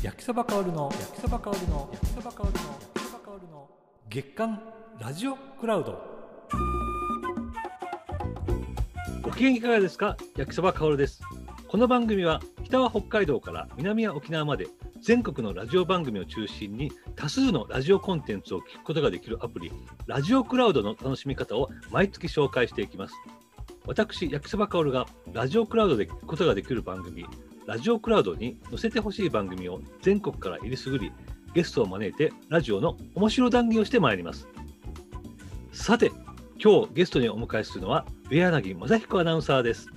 焼きそば香るの焼きそば香るの焼きそば香るの焼きそば香るの月刊ラジオクラウド。ご機嫌いかがですか？焼きそばかおるです。この番組は北は北海道から南は沖縄まで全国のラジオ番組を中心に多数のラジオコンテンツを聞くことができるアプリラジオクラウドの楽しみ方を毎月紹介していきます。私焼きそばかおるがラジオクラウドで聞くことができる番組ラジオクラウドに載せてほしい番組を全国から入りすぐりゲストを招いてラジオの面白談義をしてまいります。さて今日ゲストにお迎えするのは上柳正彦アナウンサーです。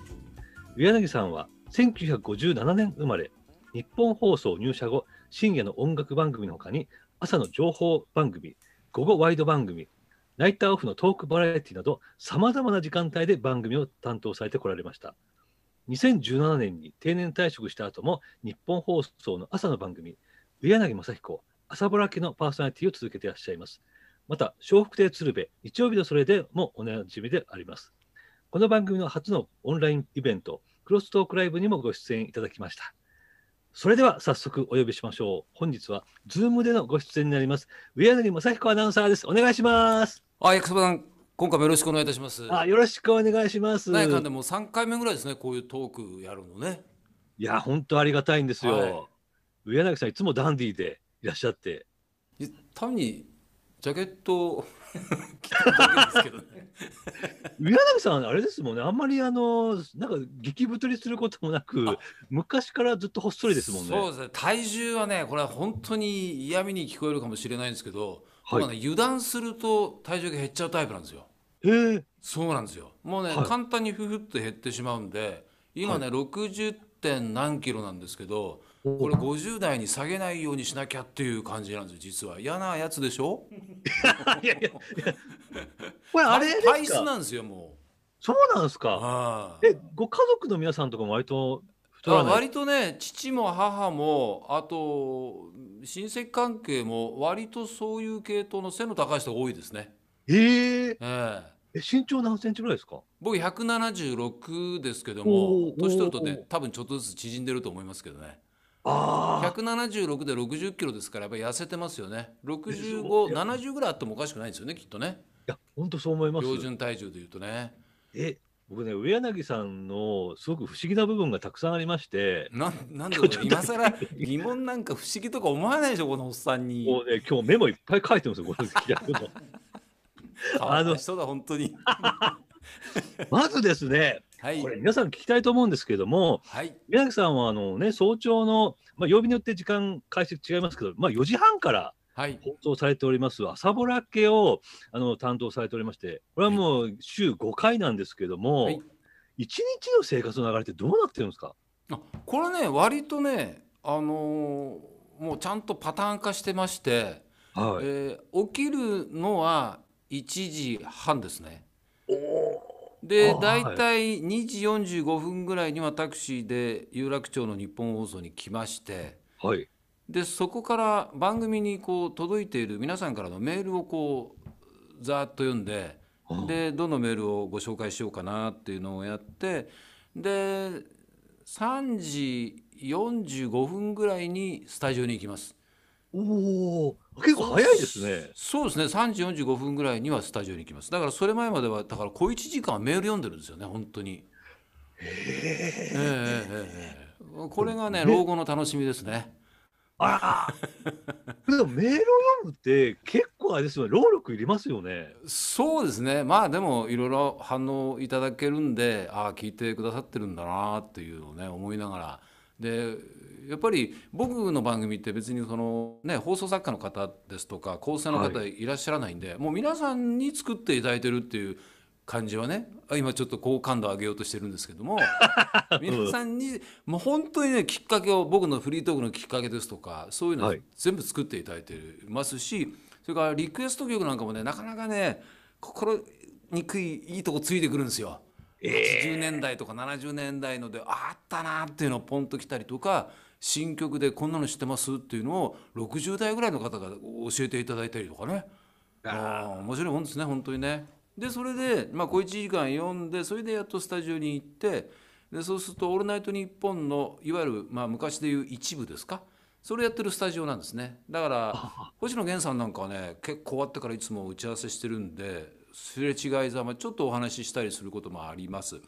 上柳さんは1957年生まれ日本放送入社後深夜の音楽番組のほかに朝の情報番組午後ワイド番組ナイターオフのトークバラエティなどさまざまな時間帯で番組を担当されてこられました。2017年に定年退職した後も日本放送の朝の番組上柳正彦朝ぼら家のパーソナリティを続けていらっしゃいます。また笑福亭鶴瓶日曜日のそれでもおなじみであります。この番組の初のオンラインイベントクロストークライブにもご出演いただきました。それでは早速お呼びしましょう。本日はズームでのご出演になります上柳正彦アナウンサーです。お願いします。あ、焼きそばさん、今回もよろしくお願いいたします。あよろしくお願いしますなんやかんでもう3回目ぐらいですね、こういうトークやるのね。いや本当ありがたいんですよ、はい上柳さんいつもダンディーでいらっしゃってい単にジャケットを 着てるだけですけどね。上柳さんあれですもんねあんまりあのなんか激太りすることもなくあ昔からずっとほっそりですもんねそうですね。体重はね、これは本当に嫌味に聞こえるかもしれないんですけど、はいね、油断すると体重が減っちゃうタイプなんですよ。へえ。そうなんですよ。もうね、はい。簡単にふふっと減ってしまうんで、今ね、60点何キロなんですけど、これ50代に下げないようにしなきゃっていう感じなんですよ、実は。嫌なやつでしょ？いやいや。い やこれあれですか？体質なんですよ、もそうなんですう。か？はい。えご家族の皆さんとかも割と太あらない？割とね父も母もあと親戚関係も割とそういう系統の背の高い人が多いですね。えー、ええ。え身長何センチぐらいですか？僕176ですけどおもー年取るとね多分ちょっとずつ縮んでると思いますけどね。ああ176で60キロですからやっぱり痩せてますよね。そう6570ぐらいあってもおかしくないんですよねきっとね。いや本当そう思います。標準体重でいうとね。え僕ね上柳さんのすごく不思議な部分がたくさんありましてなん なんで今日ちょっと今更疑問なんか不思議とか思わないでしょこのおっさんに。もうね今日メモいっぱい書いてるんですよこの企画のかわいそうな人だ本当に。まずですねはい。これ皆さん聞きたいと思うんですけどもはい。宮崎さんはあのね早朝の、まあ、曜日によって時間開始違いますけど、まあ、4時半からはい。放送されております朝ぼら系をあの担当されておりましてこれはもう週5回なんですけども、はい。一日の生活の流れってどうなってるんですか？あこれね割とねあのーもうちゃんとパターン化してまして、はい、えー起きるのは1時半ですね。で大体2時45分ぐらいにはタクシーで有楽町の日本放送に来ましてはい。でそこから番組にこう届いている皆さんからのメールをこうざーっと読んであでどのメールをご紹介しようかなっていうのをやってで3時45分ぐらいにスタジオに行きます。おお結構早いですね。そうですね。3時45分ぐらいにはスタジオに行きます。だからそれ前まではだから小1時間はメール読んでるんですよね本当に。ええええええ。これがね老後の楽しみですね。あら。でもメールを読むって結構あれですよね。労力いりますよね。そうですね。まあでもいろいろ反応いただけるんでああ聞いてくださってるんだなっていうのをね思いながら。でやっぱり僕の番組って別にその、ね、放送作家の方ですとか構成の方い。らっしゃらないんで、もう皆さんに作っていただいてるっていう感じはねあ今ちょっと好感度上げようとしてるんですけども 皆さんにもう本当にねきっかけを僕のフリートークのきっかけですとかそういうの全部作っていただいてますしそれからリクエスト曲なんかもねなかなかね心にくいいいとこついてくるんですよ。80年代とか70年代のでああったなっていうのをポンと来たりとか新曲でこんなの知ってますっていうのを60代ぐらいの方が教えていただいたりとかね。ああ面白いもんですね本当にね。でそれで、まあ、小1時間読んでそれでやっとスタジオに行ってでそうすると「オールナイトニッポン」のいわゆる、まあ、昔でいう一部ですか？それやってるスタジオなんですね。だから 星野源さんなんかはね結構終わってからいつも打ち合わせしてるんですれ違いざまちょっとお話ししたりすることもあります。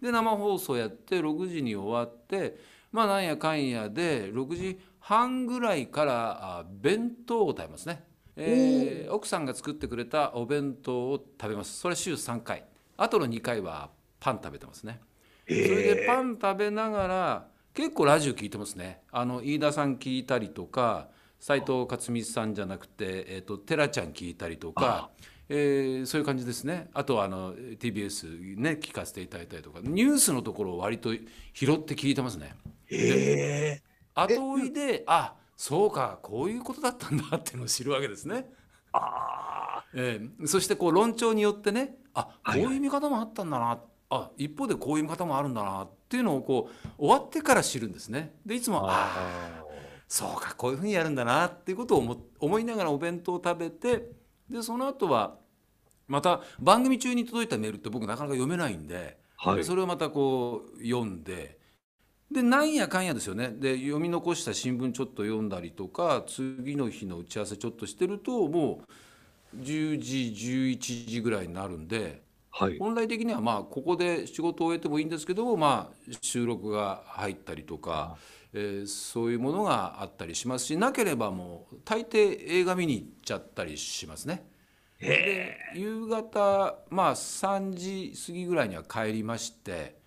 で生放送やって6時に終わってまあなんやかんやで6時半ぐらいからあ弁当を食べますね、えー奥さんが作ってくれたお弁当を食べます。それ週3回。あとの2回はパン食べてますね。それでパン食べながら結構ラジオ聞いてますね。あの飯田さん聞いたりとか斉藤克美さんじゃなくて、えー、と寺ちゃん聞いたりとか、えーそういう感じですね。あとはあの TBS ね聞かせていただいたりとか。ニュースのところを割と拾って聞いてますね。え後追いであそうかこういうことだったんだっていうのを知るわけですね。あええ。そしてこう論調によってねあこうはい。はいいう見方もあったんだな、あ一方でこういう見方もあるんだなっていうのをこう終わってから知るんですね。でいつもああそうかこういうふうにやるんだなっていうことを思思いながらお弁当を食べてでその後はまた番組中に届いたメールって僕なかなか読めないんで、はい。それをまたこう読んででなんやかんやですよね。で読み残した新聞ちょっと読んだりとか次の日の打ち合わせちょっとしてるともう10時11時ぐらいになるんではい。本来的にはまあここで仕事を終えてもいいんですけどもまあ収録が入ったりとか、えーそういうものがあったりしますしなければもう大抵映画見に行っちゃったりしますね。で夕方まあ3時過ぎぐらいには帰りまして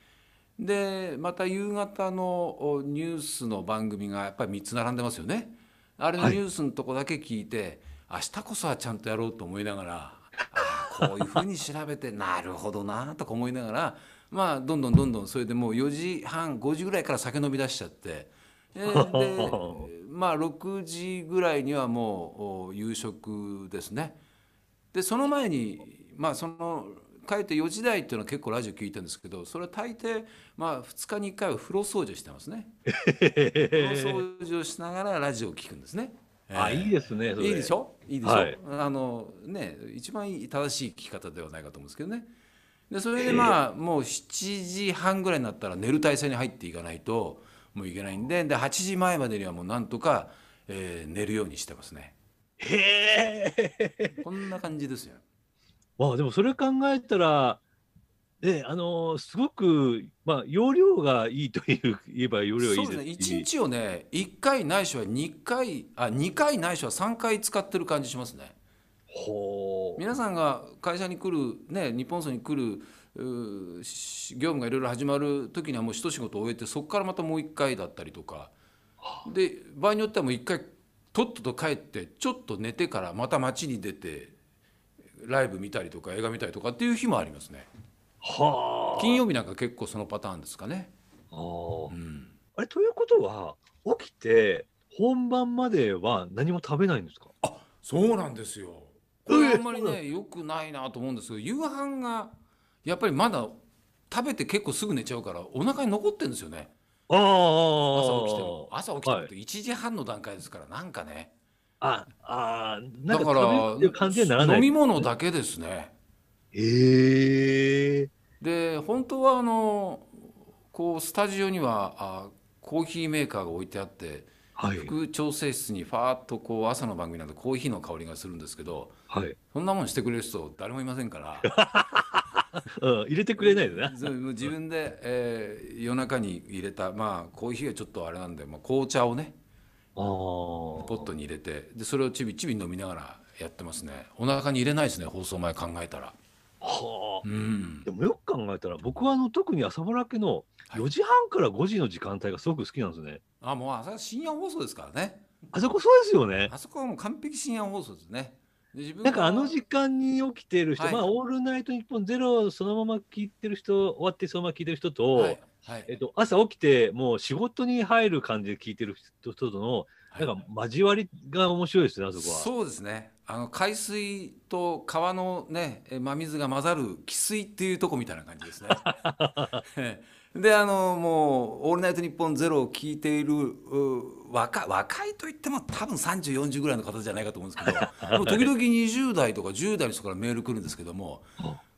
でまた夕方のおニュースの番組がやっぱり3つ並んでますよね。あれのはいニュースのとこだけ聞いて、明日こそはちゃんとやろうと思いながらあーこういうふうに調べて なるほどなとか思いながらまあどんどんどんどんそれでもう4時半5時ぐらいから酒飲み出しちゃって。えーで まあ6時ぐらいにはもうお夕食ですね。でその前にまあその帰って4時台っていうのは結構ラジオ聞いてるんですけどそれは大抵まあ2日に1回は風呂掃除してますね。風呂掃除をしながらラジオを聞くんですね。あいいですねいいでしょ？いいでしょ、はいあのね一番いい正しい聞き方ではないかと思うんですけどね。でそれでまあもう7時半ぐらいになったら寝る体勢に入っていかないともういけないんでで8時前までにはもうなんとか、えー寝るようにしてますね。へえこんな感じですよ。まあでもそれ考えたらねあのすごくまあ容量がいいという言えば容量がいいそうですね。ですし1日をね1回ないしは2回あ2回ないしは3回使ってる感じしますね。ほう。皆さんが会社に来るね日本層に来る業務がいろいろ始まる時にはもう一仕事終えてそこからまたもう1回だったりとか。で場合によってはもう1回とっとと帰ってちょっと寝てからまた街に出てライブ見たりとか映画見たりとかっていう日もありますね。はあ。金曜日なんか結構そのパターンですかね。あーうん。あれということは起きて本番までは何も食べないんですか？そうなんですよ。これあんまりね良くないなと思うんですけど夕飯がやっぱりまだ食べて結構すぐ寝ちゃうからお腹に残ってるんですよね。ああ朝起きても。朝起きてもはい。って1時半の段階ですからなんかねああなんかだから食べるっていう感じにならない。飲み物だけですね。へえ。で本当はあのこうスタジオにはあコーヒーメーカーが置いてあってはい。副調整室にファーッとこう朝の番組なんでコーヒーの香りがするんですけどはい、そんなもんしてくれる人誰もいませんから。うん、入れてくれないでな。そうもう自分で、えー夜中に入れたまあコーヒーはちょっとあれなんで、まあ、紅茶をねポットに入れてでそれをちびちび飲みながらやってますね。お腹に入れないですね放送前考えたら。はあ。うん。でもよく考えたら僕はあの特に朝ぼらけのはい。4時半から5時の時間帯がすごく好きなんですね。あもう朝深夜放送ですからね。あそこそうですよね。あそこはもう完璧深夜放送ですね。で自分なんかあのは時間に起きてる人、はい。まあ、オールナイトニッポンゼロそのまま聞いてる人、終わってそのまま聞いてる人と、はいはい。えっと、朝起きてもう仕事に入る感じで聞いてる人との、はい。なんか交わりが面白いですね、あそこは。そうですね。あの海水と川のねえ真水が混ざる汽水っていうとこみたいな感じですね。え えであのもう「オールナイトニッポンゼロを聞いているう若若いといっても多分3040ぐらいの方じゃないかと思うんですけど もう時々20代とか10代の人からメール来るんですけども、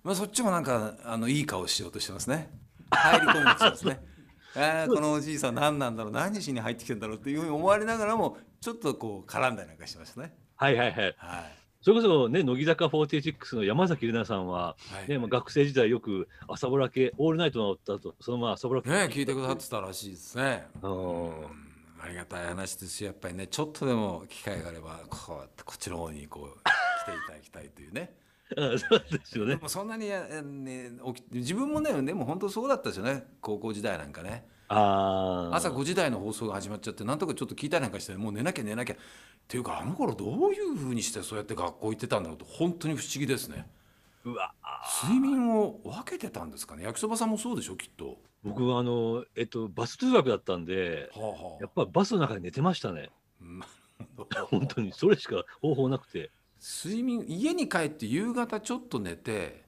まあ、そっちもなんかあのいい顔しようとしてますね入り込もうとしてますね。あーこのおじいさん何なんだろう何しに入ってきてんだろうっていうふうに思われながらもちょっとこう絡んだりなんかしましたね。はいはいはい。はいそれこそね、乃木坂46の山崎怜奈さんは、はいね、まあ学生時代よく朝ぼら系、オールナイトの歌と、そのまま朝ぼら系。ね聞いてくださってたらしいですね。うんうんありがたい話ですしやっぱりねちょっとでも機会があればこうやってこっちの方にこう来ていただきたいというね。うんそうですよでね。もそんなに、えね、起き自分もねでも本当そうだったですよね高校時代なんかねああ。朝5時台の放送が始まっちゃってなんとかちょっと聞いたりなんかしてもう寝なきゃ寝なきゃっていうかあの頃どういうふうにしてそうやって学校行ってたんだろうと本当に不思議ですねうわ睡眠を分けてたんですかね？焼きそばさんもそうでしょきっと。僕はあの、えっと、バス通学だったんで、はあはやっぱバスの中で寝てましたね。ほど 本当に、それしか方法なくて。睡眠家に帰って夕方ちょっと寝て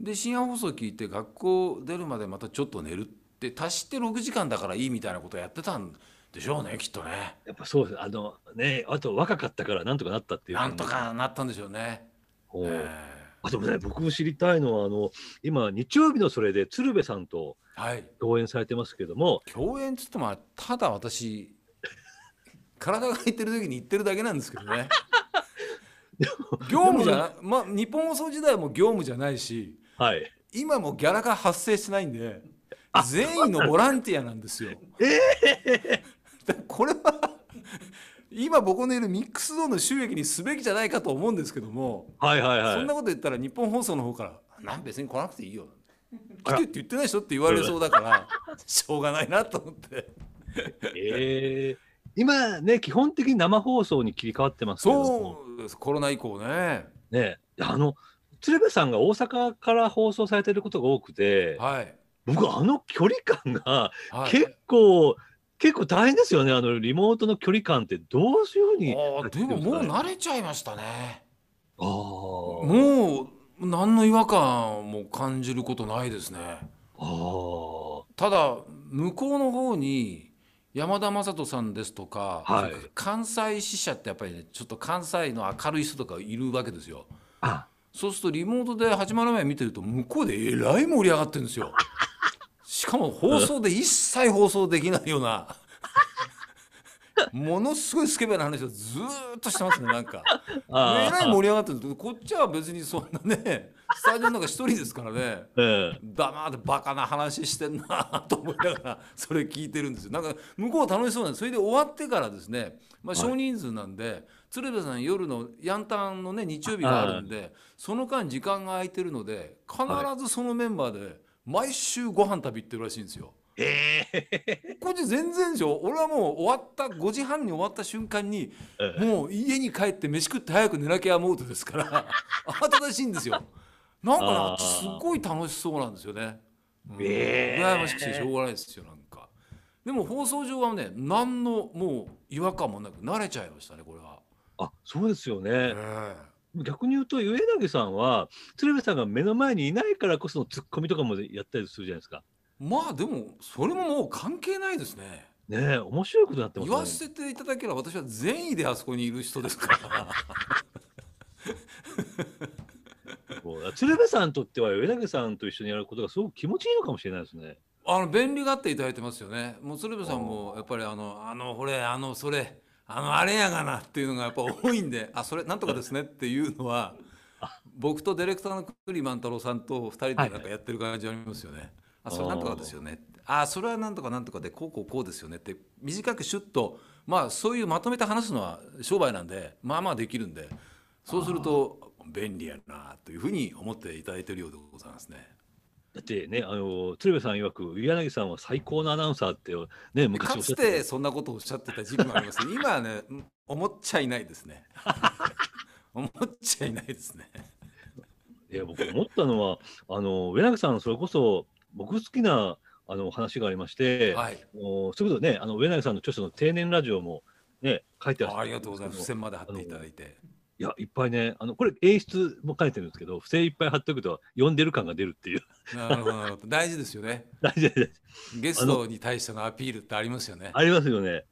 で深夜放送聞いて学校出るまでまたちょっと寝るって足して6時間だからいいみたいなことやってたんでしょうねきっとねやっぱそうです。あのね、あと若かったからなんとかなったっていう。なんと。かなったんでしょうね。おえあでもね、僕知りたいのは、あの、今、日曜日のそれで鶴瓶さんと共演されてますけども、共演っつってもただ私体が入ってる時に言ってるだけなんですけどね 業務じゃないまあ日本放送時代も業務じゃないしはい。今もギャラが発生してないんで全員のボランティアなんですよ。だからこれは今僕のいるミックスゾーンの収益にすべきじゃないかと思うんですけども、はいはいはい。そんなこと言ったら日本放送の方から「なん別に来なくていいよ」来てって言ってないでしょって言われそうだからしょうがないなと思って。えー。今ね、基本的に生放送に切り替わってますけども、そうコロナ以降ね。ね、あの、鶴瓶さんが大阪から放送されてることが多くて、はい、僕、あの距離感がはい、結構、結構大変ですよね、あのリモートの距離感って、どういうふうにあーでももう慣れちゃいましたね。あー。もう何の違和感も感じることないですね。あー。ただ向こうの方に山田雅人さんですとか、はい。関西支社ってやっぱりねちょっと関西の明るい人とかいるわけですよ。あ。そうするとリモートで始まる前見てると向こうでえらい盛り上がってるんですよ。しかも放送で一切放送できないような。ものすごいスケベな話をずーっとしてますねなんか。あえらい盛り上がってるこっちは別にそんなねスタジオの中一人ですからね。ええ。黙ってバカな話してんなと思いながら それ聞いてるんですよ。なんか向こうは楽しそうなんです。それで終わってからですね、まあ、少人数なんで、鶴瓶さん夜のヤンタンのね日曜日があるんでその間時間が空いてるので必ずそのメンバーで毎週ご飯食べ行ってるらしいんですよ。ええ。こっち全然でしょ？俺はもう終わった5時半に終わった瞬間にええ。もう家に帰って飯食って早く寝なきゃモードですから 慌ただしいんですよなんかねあっちすっごい楽しそうなんですよね、うん。ええ羨ましくてしょうがないですよなんか。でも放送上はね何のもう違和感もなく慣れちゃいましたねこれは、あそうですよね。え逆に言うと、上柳さんは、鶴瓶さんが目の前にいないからこそのツッコミとかもやったりするじゃないですか。えまあでもそれももう関係ないですね。ねえ、面白いことになってますね。言わせていただければ私は善意であそこにいる人ですからそう鶴瓶さんにとっては、上柳さんと一緒にやることがすごく気持ちいいのかもしれないですね。あの便利がっていただいてますよね。もう鶴瓶さんもやっぱりあのあのこれあのそれあのあれやがなっていうのがやっぱ多いんで、あそれなんとかですねっていうのは 僕とディレクターの栗万太郎さんと二人でなんかやってる感じありますよね。あそれなんとかですよね。あそれはなんとかなんとかでこうこうこうですよねって短くシュッとまあそういうまとめて話すのは商売なんでまあまあできるんでそうすると便利やなというふうに思っていただいているようでございますね。だってね、あの鶴瓶さん曰く、上柳さんは最高のアナウンサーって、ね、昔かつててそんなことをおっしゃってた時期もあります。今はねうん 思っちゃいないですね。思っちゃいないですね。いや僕思ったのは、あの上柳さん、それこそ僕好きなあの話がありまして、はい。おそれこそね、あの上柳さんの著書の定年ラジオもね、書いてあるあありがとうございます。付箋まで貼っていただいていや、いっぱいね、あのこれ、演出も書いてるんですけど、付箋いっぱい貼っておくと、読んでる感が出るっていう、なるほど大事ですよね。大事ですゲストに対してのアピールってありますよね。ありますよね。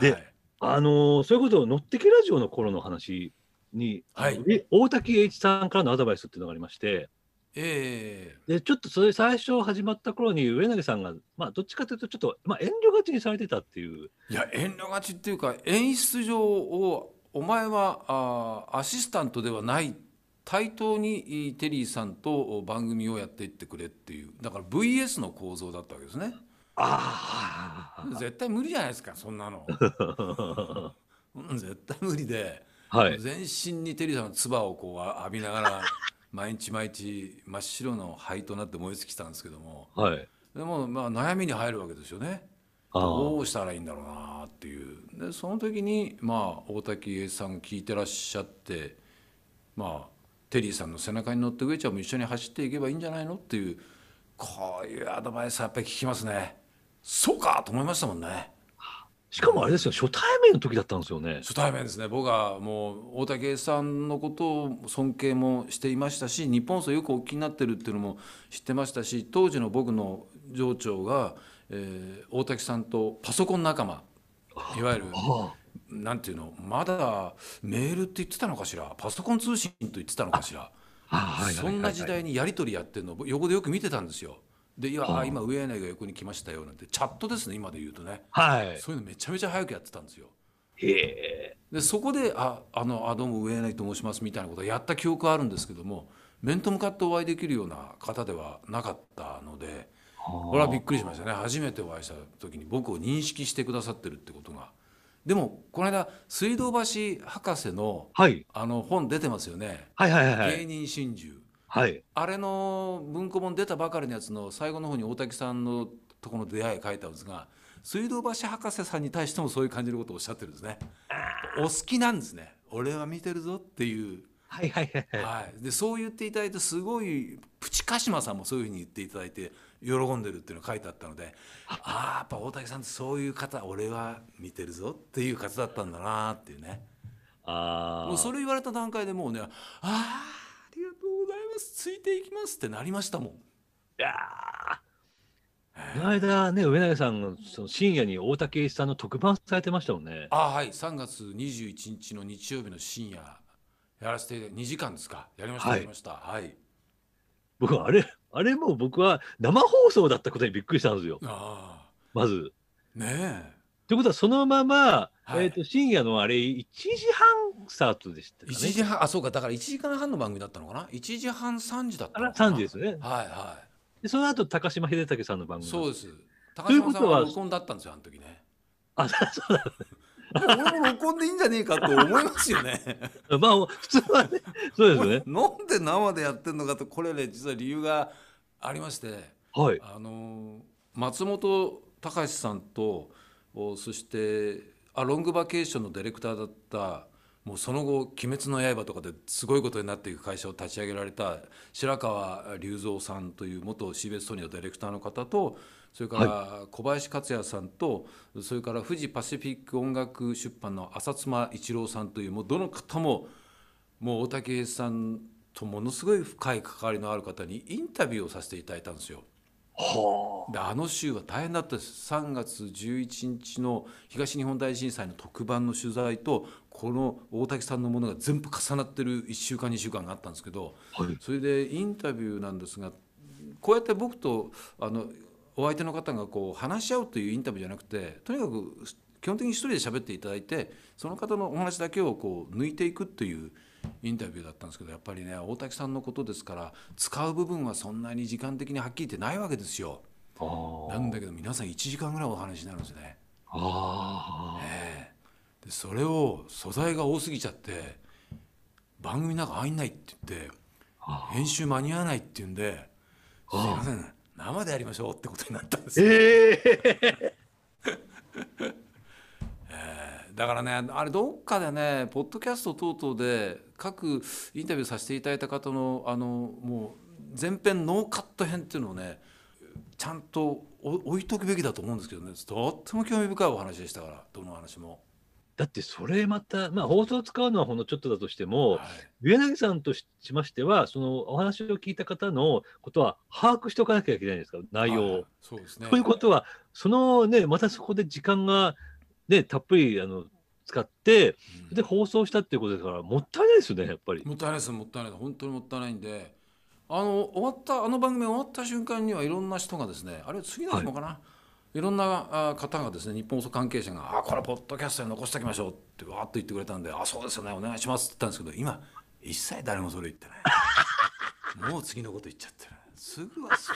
ではい。あのそれこそ、乗ってけラジオの頃の話に、はい。大滝栄一さんからのアドバイスっていうのがありまして、えでちょっとそれ最初始まった頃に上投さんが、まあ、どっちかというとちょっと、まあ、遠慮がちにされてたっていう。えいや遠慮がちっていうか演出上をお前はあアシスタントではない。対等にテリーさんと番組をやっていってくれっていう。だから VS の構造だったわけですね。あ絶対無理じゃないですかそんなの。絶対無理で、はい。全身にテリーさんの唾をこう浴びながら 毎日毎日真っ白の灰となって燃え尽きたんですけども。はい。でもまあ悩みに入るわけですよね。どうしたらいいんだろうなっていう。でその時にまあ大滝栄さん聞いてらっしゃってまあテリーさんの背中に乗って上ちゃんも一緒に走っていけばいいんじゃないのっていうこういうアドバイスはやっぱり聞きますね。そうかと思いましたもんね。しかもあれですよ初対面の時だったんですよね。初対面ですね。僕はもう大竹栄さんのことを尊敬もしていましたし日本層よくお聞きになってるっていうのも知ってましたし当時の僕の上長が、えー大滝さんとパソコン仲間いわゆるあなんていうのまだメールって言ってたのかしら？パソコン通信と言ってたのかしら？そんな時代にやり取りやってるのを横でよく見てたんですよ。でいや、今上柳が横に来ましたよなんてチャットですね今で言うとね。はい。そういうのめちゃめちゃ早くやってたんですよ。へえ。でそこで「ああのあどうも上柳と申します」みたいなことをやった記憶はあるんですけども面と向かってお会いできるような方ではなかったのでこれはびっくりしましたね。初めてお会いした時に僕を認識してくださってるってことが。でもこの間水道橋博士のはい。あの本出てますよね。はいはいはいは芸い人真珠はい。あれの文庫本出たばかりのやつの最後の方に大滝さんのところの出会い書いてあるんですが水道橋博士さんに対してもそういう感じのことをおっしゃってるんですね。お好きなんですね。俺は見てるぞっていう、はいはいはいはい。はい、でそう言っていただいてすごいプチカシマさんもそういうふうに言っていただいて喜んでるっていうのが書いてあったのでああやっぱ大竹さんってそういう方俺は見てるぞっていう方だったんだなっていうね。あもうそれ言われた段階でもうねああありがとうございます。ついていきますってなりましたもん。いやー。この間ね上永さんがその深夜に大竹さんの特番されてましたもんね。あはい。3月21日の日曜日の深夜やらせて2時間ですか。やりました、はい。やりました。はい。僕はあれあれもう僕は生放送だったことにびっくりしたんですよ。あまず。あねえ。ということはそのまま、はい。えー、と深夜のあれ1時半スタートでしたかね。1時半あそうか。だから1時間半の番組だったのかな？1時半3時だったのかな？3時ですね。はいはでその後高島秀武さんの番組そうです。高ということは島さんは録音だったんですよあの時ね。あそうだ俺も録音でいいんじゃねえかと思いますよね まあ普通はねそうですよね。なんで生でやってんのかとこれね実は理由がありましてはい。あの松本隆さんとおそしてあロングバケーションのディレクターだったもうその後「鬼滅の刃」とかですごいことになっていく会社を立ち上げられた白川隆三さんという元 CBS ソニーのディレクターの方とそれから小林克也さんとそれから富士パシフィック音楽出版の浅妻一郎さんというもうどの方ももう大竹栄一さんとものすごい深い関わりのある方にインタビューをさせていただいたんですよ。はであの週は大変だったです3月11日の東日本大震災の特番の取材とこの大竹さんのものが全部重なってる1週間2週間があったんですけどあ。はい。それでインタビューなんですがこうやって僕とあのお相手の方がこう話し合うというインタビューじゃなくてとにかく基本的に一人で喋っていただいてその方のお話だけをこう抜いていくというインタビューだったんですけどやっぱりね大竹さんのことですから使う部分はそんなに時間的にはっきり言ってないわけですよ。なんだけど皆さん1時間ぐらいお話になるんですね。あでそれを素材が多すぎちゃって番組なんか入んないって言って編集間に合わないって言うんで「すいません生でやりましょう」ってことになったんですよ。え えだからねあれどっかでねポッドキャスト等々で各インタビューさせていただいた方のあのもう前編ノーカット編っていうのをねちゃんとお置いとくべきだと思うんですけどねとっても興味深いお話でしたからどの話も。だってそれまた、まあ、放送使うのはほんのちょっとだとしても、はい。上柳さんとししましては、そのお話を聞いた方のことは把握しておかなきゃいけないんですか、内容を。はい。そうですね。ということは、そのね、またそこで時間が、ね、たっぷりあの使って、うん。で放送したっていうことですから、もったいないですよね、やっぱり。もったいないですもったいない本当にもったいないんで。あの終わったあの番組終わった瞬間にはいろんな人がですねあれ次の日もかな、い、ろんなあ方がですね日本放送関係者が「あこれポッドキャストに残しておきましょう」ってわーっと言ってくれたんで「あそうですよねお願いします」って言ったんですけど今一切誰もそれ言ってない。もう次のこと言っちゃってる。すぐはす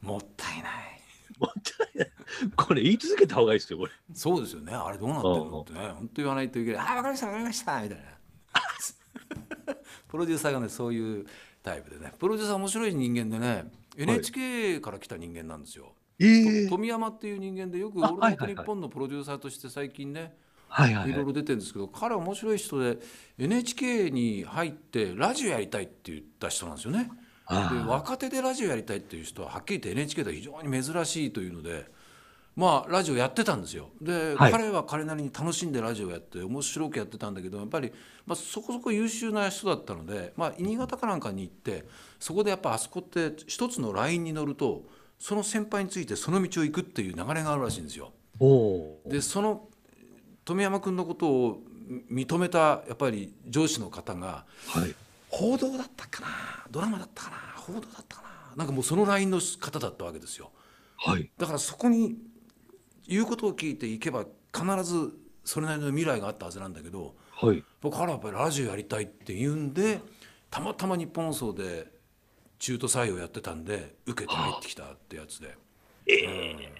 もったいない。もったいない。これ言い続けた方がいいですよこれ。そうですよね。あれどうなってるのってね。本当言わないといけない「あ分かりました分かりました」みたいな。プロデューサーがねそういうタイプでね。プロデューサー面白い人間でね NHK から来た人間なんですよ、え富山っていう人間でよく「オあールナイトニッポン」のプロデューサーとして最近ねはいはいろいろ出てるんですけど彼は面白い人で NHK に入ってラジオやりたいって言った人なんですよね。で若手でラジオやりたいっていう人ははっきり言って NHK では非常に珍しいというのでまあラジオやってたんですよ。で、はい。彼は彼なりに楽しんでラジオやって面白くやってたんだけどやっぱり、まあ、そこそこ優秀な人だったので、まあ、新潟かなんかに行ってそこでやっぱあそこって一つのラインに乗るとその先輩についてその道を行くっていう流れがあるらしいんですよ。でその富山君のことを認めたやっぱり上司の方がはい。報道だったかなドラマだったかな報道だったかななんかもうそのラインの方だったわけですよ。はい。だからそこに言うことを聞いていけば必ずそれなりの未来があったはずなんだけどはい。僕からやっぱりラジオやりたいって言うんでたまたま日本放送で中途採用やってたんで受けて入ってきたってやつで。え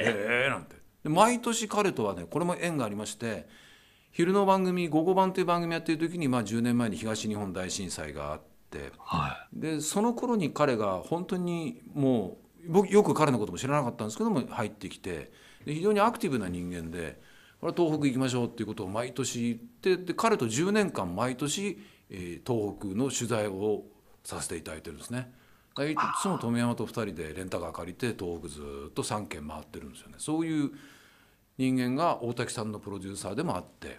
えなんて。で毎年彼とはねこれも縁がありまして昼の番組「午後版」という番組やってる時に、まあ、10年前に東日本大震災があって。はでその頃に彼が本当にもう僕よく彼のことも知らなかったんですけども入ってきてで非常にアクティブな人間でこれは東北行きましょうっていうことを毎年言ってで彼と10年間毎年、えー東北の取材をさせていただいてるんですね。いつも富山と2人でレンタカー借りて東北ずっと3軒回ってるんですよね。そういう人間が大滝さんのプロデューサーでもあってで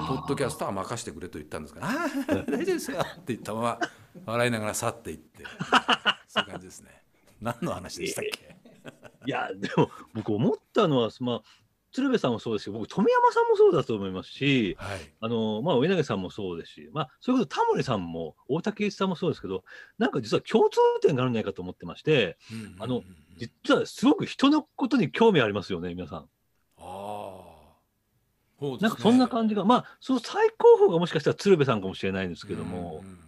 ポッドキャストは任せてくれと言ったんですが「ああ 大丈夫ですよ」って言ったまま笑いながら去っていって そういう感じですね。何の話でしたっけ、いいやでも僕思ったのはまあ鶴瓶さんもそうですけど僕富山さんもそうだと思いますしはい。あのまあ上投さんもそうですしまあそれこそタモリさんも大竹一さんもそうですけどなんか実は共通点があるんじゃないかと思ってましてあの実はすごく人のことに興味ありますよね皆さん。ね。なんかそんな感じが、まあ、その最高峰がもしかしたら鶴瓶さんかもしれないんですけども、うんうんうん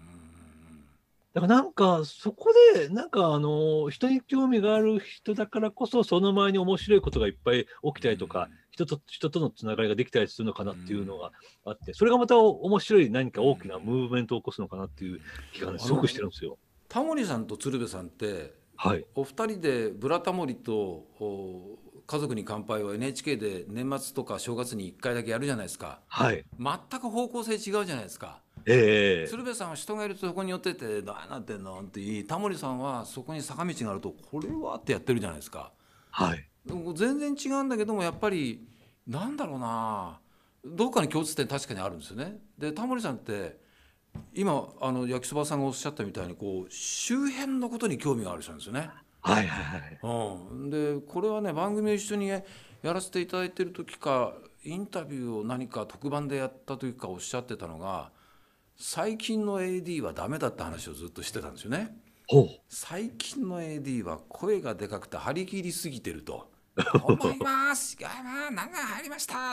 だからなんか、そこで、なんか、あの、人に興味がある人だからこそ、その前に面白いことがいっぱい起きたりとか、人と人とのつながりができたりするのかなっていうのがあって、それがまた面白い何か大きなムーブメントを起こすのかなっていう気がね、すごくしてるんですよ。タモリさんと鶴瓶さんってはい。お二人で「ブラタモリ」とお「家族に乾杯」を NHK で年末とか正月に1回だけやるじゃないですかはい。全く方向性違うじゃないですかええ鶴瓶さんは人がいるとそこに寄ってて「どうなってんの?」って言いタモリさんはそこに坂道があると「これは?」ってやってるじゃないですかはい。全然違うんだけどもやっぱりなんだろうなどっかに共通点確かにあるんですよね。でタモリさんって今あの焼きそばさんがおっしゃったみたいにこう周辺のことに興味がある人なんですよね。はいはいはい。うん、でこれはね番組を一緒にやらせていただいてる時かインタビューを何か特番でやった時かおっしゃってたのが最近の AD はダメだって話をずっとしてたんですよね。最近の AD は声がでかくて張り切りすぎてると「思いますいやまあ何が入りました」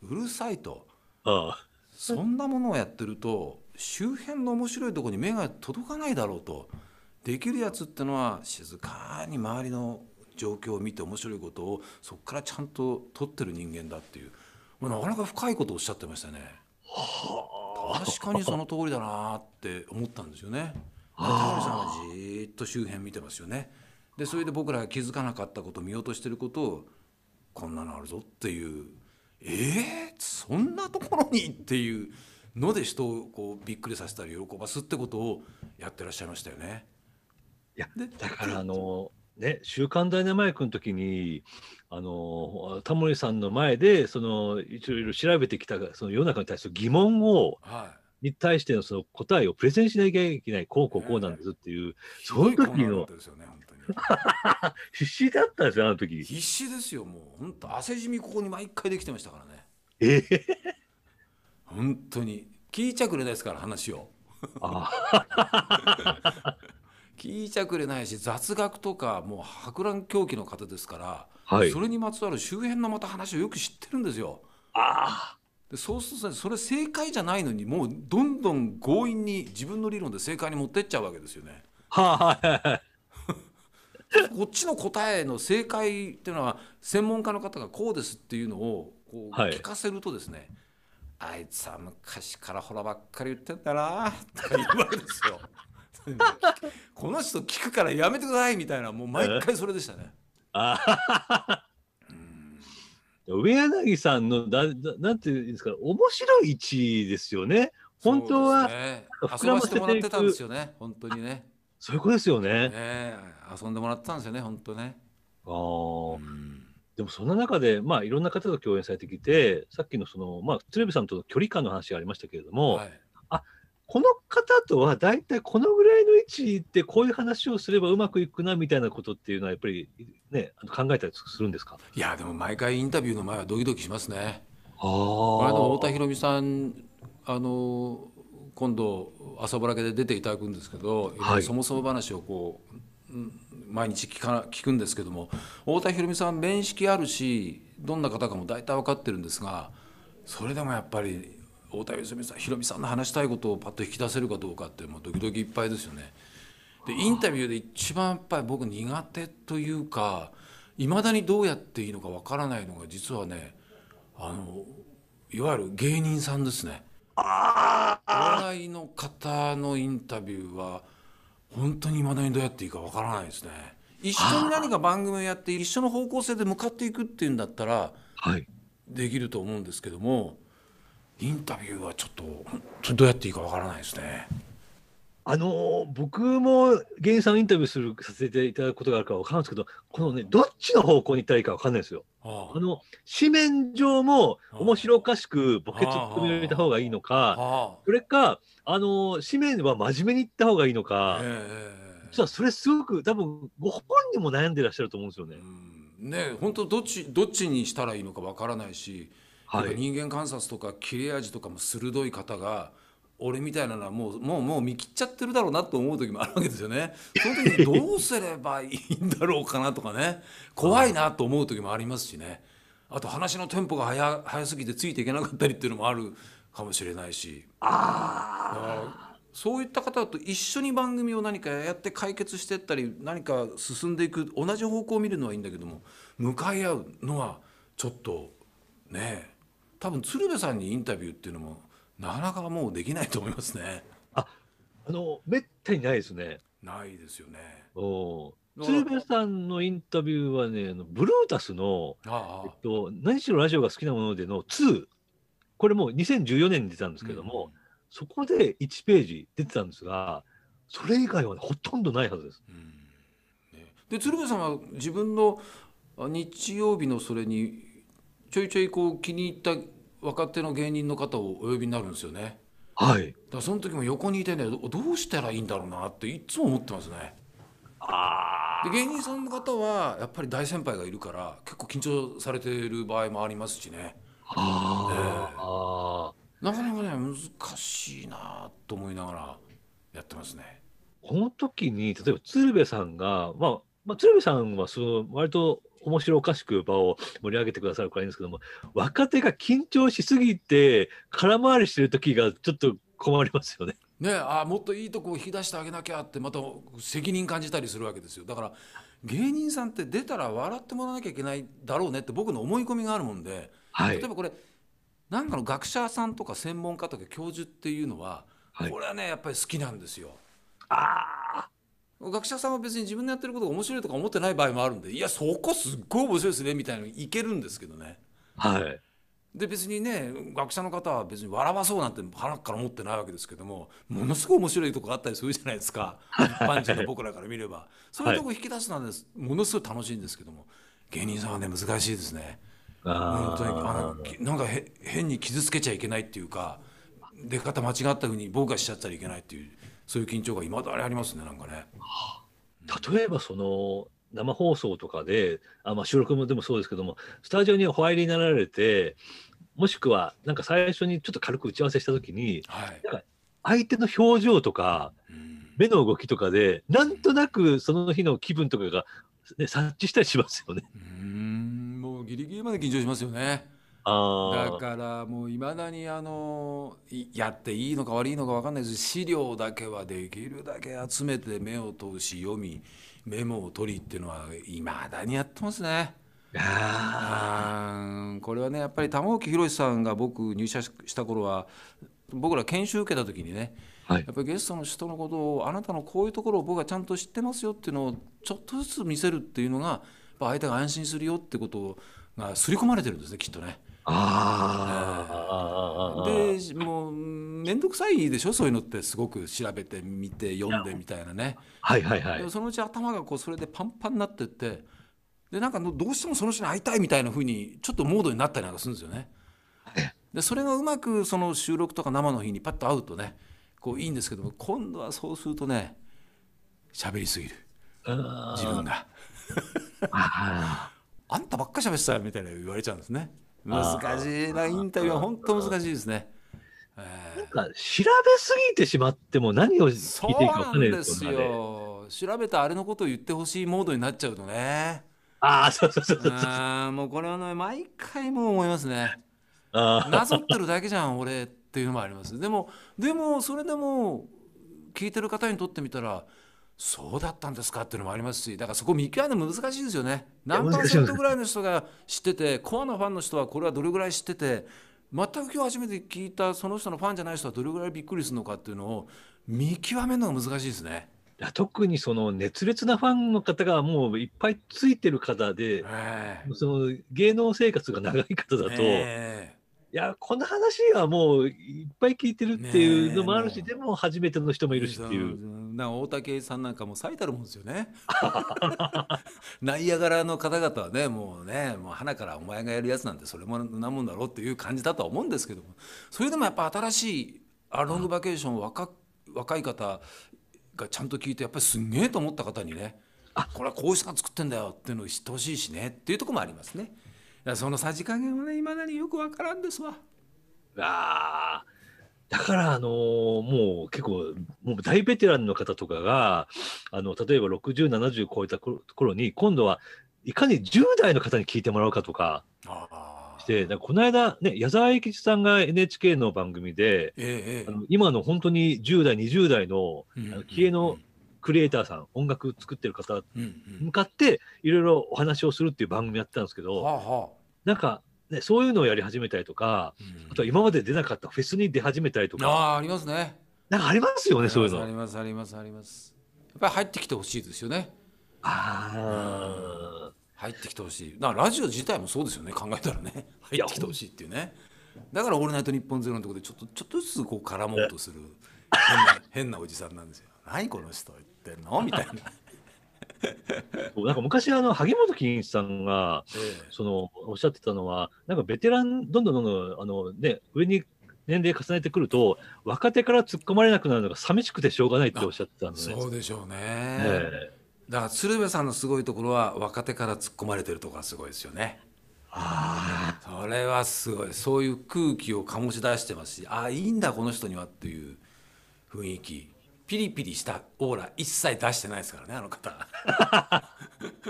うるさいとああ。そんなものをやってると周辺の面白いところに目が届かないだろうとできるやつってのは静かに周りの状況を見て面白いことをそこからちゃんと取ってる人間だっていう、まあ、なかなか深いことをおっしゃってましたね。確かにその通りだなって思ったんですよね。田辺さんはじーっと周辺見てますよね。でそれで僕らが気づかなかったこと見落としてることをこんなのあるぞっていうえー、そんなところにっていうので人をこうびっくりさせたり喜ばすってことをやってらっしゃいましたよね。いやでだからあのね「週刊ダイナマイク」の時にあのタモリさんの前でそのいろいろ調べてきたその世の中に対する疑問をはに対してのその答えをプレゼンしなきゃいけないこうこうこうなんですっていう、い。その時の。必死だったんですよあの時。必死ですよもう本当汗じみここに毎回できてましたからね。ええ本当に聞いちゃくれないですから話を。あ 聞いちゃくれないし雑学とかもう博覧狂気の方ですから、はいそれにまつわる周辺のまた話をよく知ってるんですよ。あでそうするとねそれ正解じゃないのにもうどんどん強引に自分の理論で正解に持ってっちゃうわけですよね。あはいはいはい こっちの答えの正解っていうのは専門家の方がこうですっていうのをこうはい聞かせるとですね、あいつは昔からほらばっかり言ってんだなとか言うわけですよ。この人聞くからやめてくださいみたいなもう毎回それでしたね。あ上柳さんのだだなんていうんですか面白い位置ですよね。本当はね膨らませてもらってたんですよね本当にね。そういうことですよね。ねえ遊んでもらってたんですよね本当ね。あーうんでもそんな中で、まあ、いろんな方と共演されてきて、さっきのその、まあ、鶴瓶さんとの距離感の話がありましたけれども、はいこの方とは大体このぐらいの位置でこういう話をすればうまくいくなみたいなことっていうのはやっぱりね、考えたりするんですか？いやでも毎回インタビューの前はドキドキしますね。あこの間太田博美さんあの今度朝ぼらけで出ていただくんですけど、はい。そもそも話をこううん毎日聞か聞くんですけども太田博美さん面識あるしどんな方かも大体分かってるんですがそれでもやっぱり太田博美さん博美さんの話したいことをパッと引き出せるかどうかってもうドキドキいっぱいですよね。でインタビューで一番やっぱり僕苦手というかいまだにどうやっていいのかわからないのが実はねあのいわゆる芸人さんですね。お笑いの方のインタビューは本当にいまだにどうやっていいかわからないですね。一緒に何か番組をやって一緒の方向性で向かっていくっていうんだったらはい。できると思うんですけどもインタビューはちょっと本当にどうやっていいかわからないですね。あのー僕も芸人さんをインタビューするさせていただくことがあるから分かるんですけど、このね、どっちの方向に行ったらいいか分かんないですよ。ああの、紙面上も面白おかしくボケツッコミを入れた方がいいのか、あそれか、あのー紙面は真面目に行った方がいいのか、ええ実はそれすごく多分ご本人も悩んでらっしゃると思うんですよね。うんね本当どっちどっちにしたらいいのかわからないし、はい。人間観察とか切れ味とかも鋭い方が俺みたいなのはもうもうもう見切っちゃってるだろうなと思う時もあるわけですよね。その時にどうすればいいんだろうかなとかね。怖いなと思う時もありますしね。あと話のテンポが速速すぎてついていけなかったりっていうのもあるかもしれないし。あそういった方と一緒に番組を何かやって解決していったり何か進んでいく同じ方向を見るのはいいんだけども向かい合うのはちょっとね多分鶴瓶さんにインタビューっていうのもなかなかもうできないと思いますね。あの、めったにないですね。ないですよね。お鶴瓶さんのインタビューはね、あのブルータスの、あえっと、何しろラジオが好きなものでの2、これもう2014年に出たんですけども、そこで1ページ出てたんですが、それ以外は、ね、ほとんどないはずです。うんねで鶴瓶さんは自分のあ日曜日のそれにちょいちょいこう気に入った若手の芸人の方をお呼びになるんですよね。はい。だからその時も横にいてねどどうしたらいいんだろうなっていつも思ってますね。あで芸人さんの方はやっぱり大先輩がいるから結構緊張されている場合もありますしねああなかなかね難しいなと思いながらやってますね。この時に、例えば鶴瓶さんが、まあ、まあ、鶴瓶さんはその割と面白おかしく場を盛り上げてくださるからいいんですけども、若手が緊張しすぎて空回りしてる時がちょっと困りますよね。ねあもっといいとこを引き出してあげなきゃってまた責任感じたりするわけですよだから芸人さんって出たら笑ってもらわなきゃいけないだろうねって僕の思い込みがあるもんで、はい例えばこれなんかの学者さんとか専門家とか教授っていうのは、はいこれはねやっぱり好きなんですよ。あ学者さんは別に自分のやってることが面白いとか思ってない場合もあるんでいやそこすっごい面白いですねみたいなのいけるんですけどね。あ、はい。で別にね学者の方は別に笑わそうなんて鼻から思ってないわけですけどもものすごい面白いとこがあったりするじゃないですか。一般人の僕らから見れば。そういうとこ引き出すのはねものすごい楽しいんですけども芸人さんはね難しいですね。本当にああのきなんかへ変に傷つけちゃいけないっていうか出方間違ったふうに僕がしちゃったらいけないっていうそういう緊張がいまだにありますねなんかね。例えばその生放送とかで、あまあ、収録もでもそうですけども、スタジオにお入りになられて、もしくはなんか最初にちょっと軽く打ち合わせしたときに、はい相手の表情とか、うん目の動きとかで、なんとなくその日の気分とかが、ね、察知したりしますよね。うーんもうギリギリまで緊張しますよね。だああ。からもういまだにあのいやっていいのか悪いのか分かんないです資料だけはできるだけ集めて目を通し読みメモを取りっていうのはいまだにやってますね。ーこれはねやっぱり玉置宏さんが僕入社した頃は僕ら研修受けた時にねあ。はいや。っぱりゲストの人のことをあなたのこういうところを僕はちゃんと知ってますよっていうのをちょっとずつ見せるっていうのがやっぱ相手が安心するよってことが刷り込まれてるんですねきっとね。ああ。でもう面倒くさいでしょ？そういうのってすごく調べてみて読んでみたいなね。はいはいはいでも。そのうち頭がこうそれでパンパンになってってでなんかどうしてもその人に会いたいみたいな風にちょっとモードになったりなんかするんですよね。でそれがうまくその収録とか生の日にパッと会うとねこういいんですけども今度はそうするとね喋りすぎるあ自分があ あんたばっか喋ってたよみたいな言われちゃうんですね難しいなインタビューは本当難しいですね。えー。なんか調べすぎてしまっても何を聞そいうていいか分なかんないんですよ。調べたあれのことを言ってほしいモードになっちゃうとね。ああ、そうそうそうそう。あーもうこれはね毎回もう思いますね。あなぞってるだけじゃん俺っていうのもあります。でもでもそれでも聞いてる方にとってみたらそうだったんですかっていうのもありますしだからそこ見極めるの難しいですよね。何パーセントぐらいの人が知っててコアなファンの人はこれはどれぐらい知ってて全く今日初めて聞いたその人のファンじゃない人はどれぐらいびっくりするのかっていうのを見極めるのが難しいですね。あ特にその熱烈なファンの方がもういっぱいついてる方で、えその芸能生活が長い方だと、えいや、この話はもういっぱい聞いてるっていうのもあるし、ねえでも初めての人もいるしっていう。う。な大竹さんなんかも最たるもんですよね。ナイアガラの方々はねもうねもう花からお前がやるやつなんてそれもなもんだろうっていう感じだとは思うんですけどもそれでもやっぱ新しいあロングバケーション若若い方がちゃんと聞いてやっぱりすんげえと思った方にねこれはこういう人が作ってんだよっていうのを知ってほしいしねっていうところもありますね。いやそのさじ加減はねいまだによくわからんですわ。ああ。だから、あのーもう結構、もう大ベテランの方とかが、あの、例えば60、70超えた頃頃に、今度はいかに10代の方に聞いてもらうかとかして、だからこの間、ね、矢沢永吉さんが NHK の番組で、えええあの今の本当に10代、20代のえあの気鋭のクリエイターさん、音楽作ってる方向かって、いろいろお話をするっていう番組やってたんですけど、はあはあなんか、ね、そういうのをやり始めたりとか、あとは今まで出なかったフェスに出始めたりとか、ああありますね。なんかありますよね、そういうの。ありますありますあります。やっぱり入ってきてほしいですよね。あ入ってきてほしい。なラジオ自体もそうですよね。考えたらね。入ってきてほしいっていうね。だからオールナイトニッポンゼロのところでちょっとちょっとずつこう絡もうとする 変な変なおじさんなんですよ。何この人言ってんの？みたいな。ーなんか昔、あの、萩本欽一さんが、ええその、おっしゃってたのは、なんかベテラン、どんどんどんどん、あのね、上に年齢重ねてくると、若手から突っ込まれなくなるのが寂しくてしょうがないっておっしゃってたんでね。そうでしょうね。ええだから鶴瓶さんのすごいところは若手から突っ込まれてるところがすごいですよね。あそれはすごいそういう空気を醸し出してますしああいいんだこの人にはっていう雰囲気ピリピリしたオーラ一切出してないですからねあの方。あ。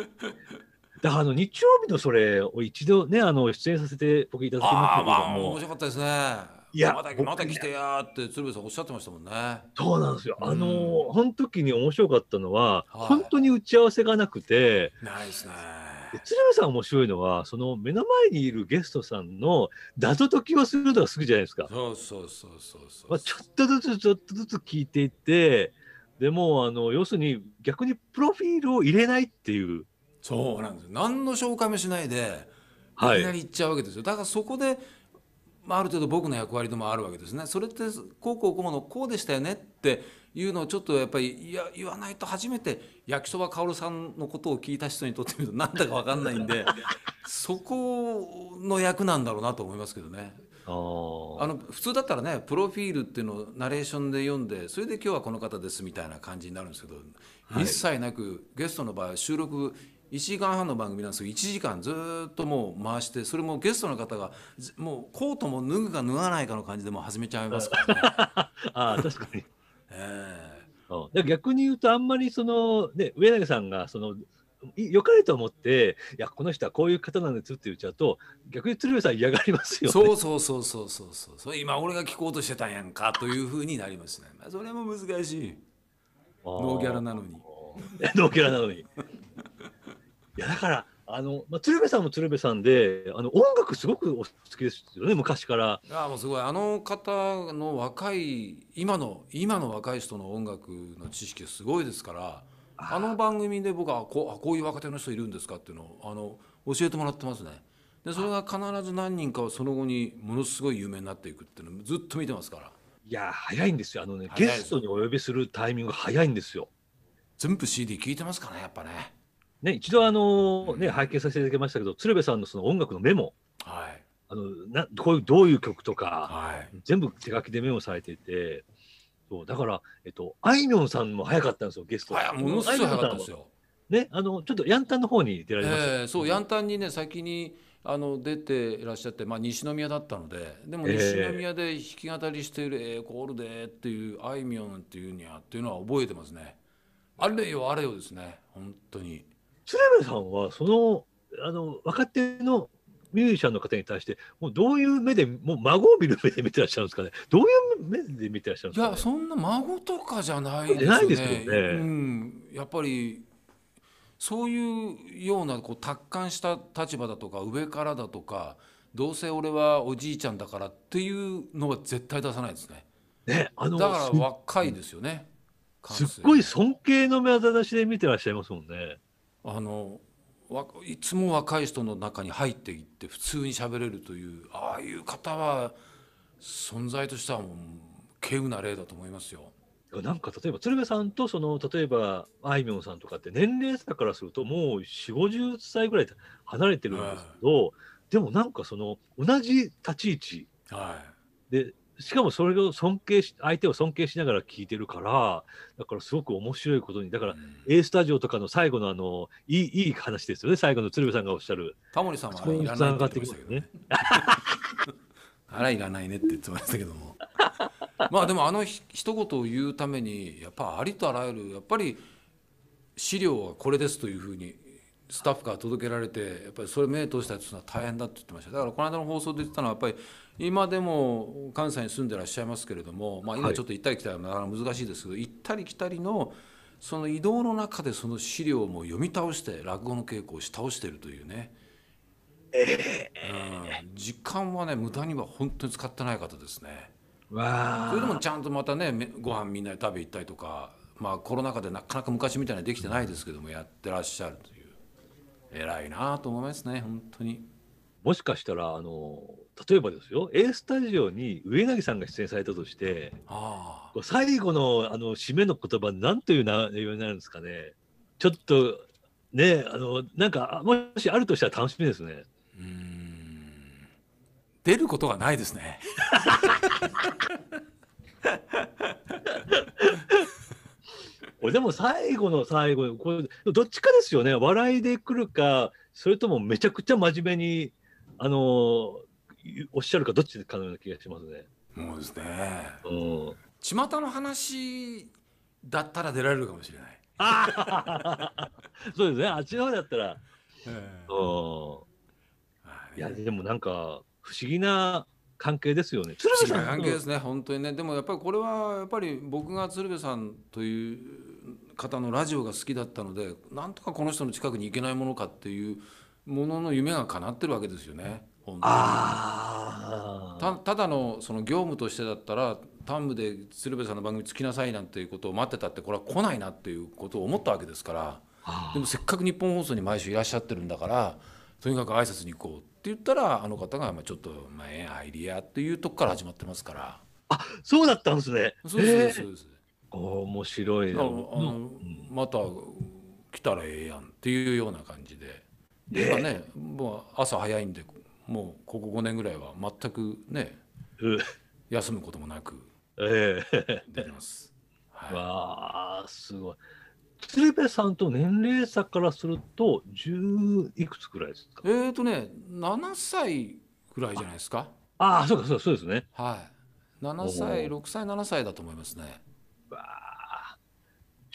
だから、あの、日曜日のそれを一度ね、あの、出演させて僕いただきましたけどああまあ面も、白かったですね。いやまたまた来てやーって鶴瓶さんおっしゃってましたもんね。そうなんですよ。あのうその時に面白かったのは、はい。本当に打ち合わせがなくて、ないですね。で鶴瓶さん面白いのは、その目の前にいるゲストさんの謎解きをするのが好きじゃないですか。そうそうそうそうそう。まあ、ちょっとずつちょっとずつ聞いていって、でもうあの要するに逆にプロフィールを入れないっていう、そうなんです。よ何の紹介もしないではい。いきなり行っちゃうわけですよ。だからそこで、まあ、ある程度僕の役割でもあるわけですねそれってこうこうこうのこうでしたよねっていうのをちょっとやっぱりいや言わないと初めて焼きそばかおるさんのことを聞いた人にとってみるとなんだか分かんないんで そこの役なんだろうなと思いますけどね。あの普通だったらねプロフィールっていうのをナレーションで読んでそれで今日はこの方ですみたいな感じになるんですけど、はい一切なくゲストの場合収録1時間半の番組なんですけど1時間ずーっともう回してそれもゲストの方がずもうコートも脱ぐか脱がないかの感じでもう始めちゃいますからね。あー、確かに。ええうんで逆に言うと、あんまりその、ね、上永さんがそのい良かれと思って、いや、この人はこういう方なんですって言っちゃうと、逆に鶴瓶さん嫌がりますよね。そうそうそうそうそうそうそう今俺が聞こうとしてたんやんかというふうになりますね、まあ、それも難しいノーギャラなのにノーギャラなのに。いや、だから、あの、まあ、鶴瓶さんも鶴瓶さんで、あの、音楽すごくお好きですよね、昔から。いやもうすごい。あの方の若い今の今の若い人の音楽の知識すごいですからあの番組で僕はこうあこういう若手の人いるんですかっていうのをあの教えてもらってますね。でそれが必ず何人かはその後にものすごい有名になっていくっていうのをずっと見てますから。いや、早いんですよ。あのね、ゲストにお呼びするタイミングが早いんですよ。全部 CD 聞いてますかねやっぱねね、一度あの、ね、拝見させていただきましたけど、鶴瓶さんのその音楽のメモ、はい。あの、な、こういう、どういう曲とか、はい。全部手書きでメモされていて、そう、だから、えっと、あいみょんさんも早かったんですよ、ゲスト。はいものすごい早かったですよ。よね、あの、ちょっとヤンタンの方に出られました。ええそうヤンタンにね先にあの出ていらっしゃって、まあ、西宮だったのででもええ。西宮で弾き語りしている「ええコールで」っていうあいみょんっていうにゃっていうのは覚えてますね。あれよあれよですね本当に鶴瓶さんは、その、あの、若手のミュージシャンの方に対して、もうどういう目で、もう孫を見る目で見てらっしゃるんですかね？どういう目で見てらっしゃるんですか、ね？いやそんな孫とかじゃないですじゃないですよねうん、やっぱりそういうようなこう達観した立場だとか上からだとかどうせ俺はおじいちゃんだからっていうのは絶対出さないですねね、あの、だからす若いですよね。すっごい尊敬の目ざしで見てらっしゃいますもんね。あのわいつも若い人の中に入っていって普通に喋れるというああいう方は存在としてはもう稀有な例だと思いますよ。なんか例えば鶴瓶さんとその例えばあいみょんさんとかって年齢差からするともう4 5 0歳ぐらい離れてるんですけど、でもなんかその同じ立ち位置はでしかもそれを尊敬し相手を尊敬しながら聞いてるからだからすごく面白いことにだから A スタジオとかの最後のあのいいいい話ですよね最後の鶴瓶さんがおっしゃるタモリさんはあれいらないって言ってましたけどね。あらいらないねって言ってましたけども。まあでもあのひ一言を言うためにやっぱありとあらゆるやっぱり資料はこれですというふうにスタッフから届けられてやっぱりそれ目通したりするのは大変だって言ってましただからこの間の放送で言ってたのはやっぱり今でも関西に住んでらっしゃいますけれども、まあ、今はい。ちょっと行ったり来たりはなかなか難しいですけど、行ったり来たりのその移動の中でその資料も読み倒して落語の稽古をし倒しているというね、うん、時間はね無駄には本当に使ってない方ですね。わそれでもちゃんとまたねめご飯みんなで食べ行ったりとか、まあ、コロナ禍でなかなか昔みたいにはできてないですけどもやってらっしゃるという。偉いなと思いますね本当に。もしかしたらあの例えばですよ A スタジオに上柳さんが出演されたとして最後のあの締めの言葉なんという内容になるんですかね。ちょっとねあのなんかあもしあるとしたら楽しみですね。出ることがないですね。これでも最後の最後これどっちかですよね。笑いで来るかそれともめちゃくちゃ真面目にあのおっしゃるかどっちかのような気がしますね。もうですね。うん。巷の話だったら出られるかもしれない、そうですね。あっちの方だったら、えうん、いやえでもなんか不思議な関係ですよね。不思議な関係ですね。本当にね。でもやっぱりこれはやっぱり僕が鶴瓶さんという方のラジオが好きだったのでなんとかこの人の近くに行けないものかっていうものの夢が叶ってるわけですよね本当に。あたただのその業務としてだったら単部で鶴瓶さんの番組つきなさいなんていうことを待ってたってこれは来ないなっていうことを思ったわけですからあでもせっかく日本放送に毎週いらっしゃってるんだからとにかく挨拶に行こうって言ったらあの方がまあちょっと「まあ、ええアイディア」っていうとこから始まってますから。そうだったんですね。そうですそうですえー。面白い。な。また来たらええやんっていうような感じで。今ねもう朝早いんでもうここ5年ぐらいは全くねうん。休むこともなくええ。できます。はい。わあすごい。鶴瓶さんと年齢差からすると10いくつくらいですか？えーとね7歳ぐらいじゃないですか？ああそうかそうかそうですね。はい。7歳6歳7歳だと思いますね。わあ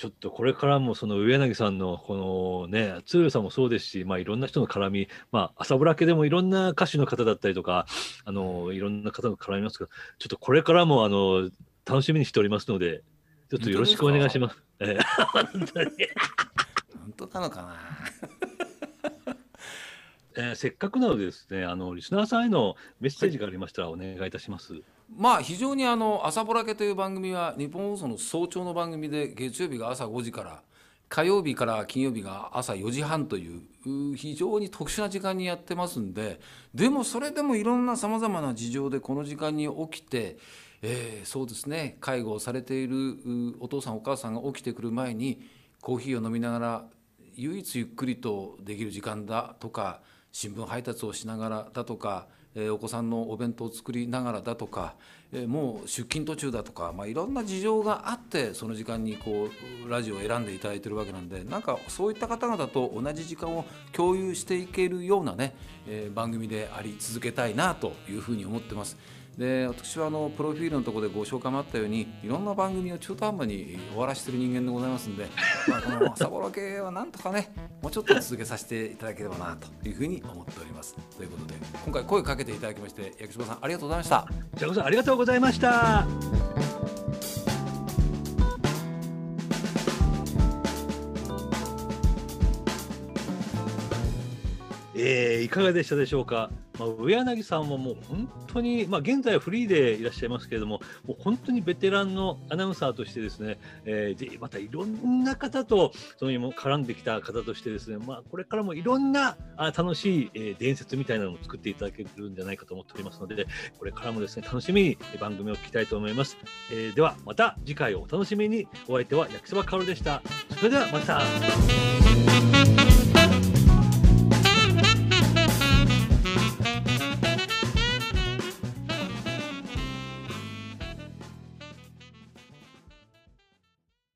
ちょっとこれからもその上柳さんのこのね、鶴さんもそうですし、まあいろんな人の絡み、まあ朝ぼらけでもいろんな歌手の方だったりとか、あの、いろんな方の絡みますけど、ちょっとこれからもあの、楽しみにしておりますので、ちょっとよろしくお願いします。えー 本当に本当なのかな？えーせっかくなのでですね、あの、リスナーさんへのメッセージがありましたらお願いいたします。まあ非常にあの「朝ぼらけ」という番組は日本放送の早朝の番組で月曜日が朝5時から火曜日から金曜日が朝4時半という非常に特殊な時間にやってますんででもそれでもいろんなさまざまな事情でこの時間に起きて、えーそうですね介護をされているお父さんお母さんが起きてくる前にコーヒーを飲みながら唯一ゆっくりとできる時間だとか新聞配達をしながらだとか、お子さんのお弁当を作りながらだとか、もう出勤途中だとか、まあ、いろんな事情があってその時間にこうラジオを選んでいただいてるわけなんでなんかそういった方々と同じ時間を共有していけるようなね、番組であり続けたいなというふうに思ってます。で私はあのプロフィールのところでご紹介もあったようにいろんな番組を中途半端に終わらせてる人間でございますんで、まあ、この朝ぼら系はなんとかねもうちょっと続けさせていただければなというふうに思っております。ということで今回声かけていただきまして焼きそばさんありがとうございました。じゃあこそありがとうございました。えーいかがでしたでしょうか、まあ、上柳さんはもう本当に、まあ、現在はフリーでいらっしゃいますけれども、もう本当にベテランのアナウンサーとしてですね、えーまたいろんな方とそのにも絡んできた方としてですね、まあ、これからもいろんなあ楽しい、えー伝説みたいなのを作っていただけるんじゃないかと思っておりますので、これからもですね、楽しみに番組を聞きたいと思います。えーでは、また次回をお楽しみに。お相手は焼きそばかおるでした。それではまた。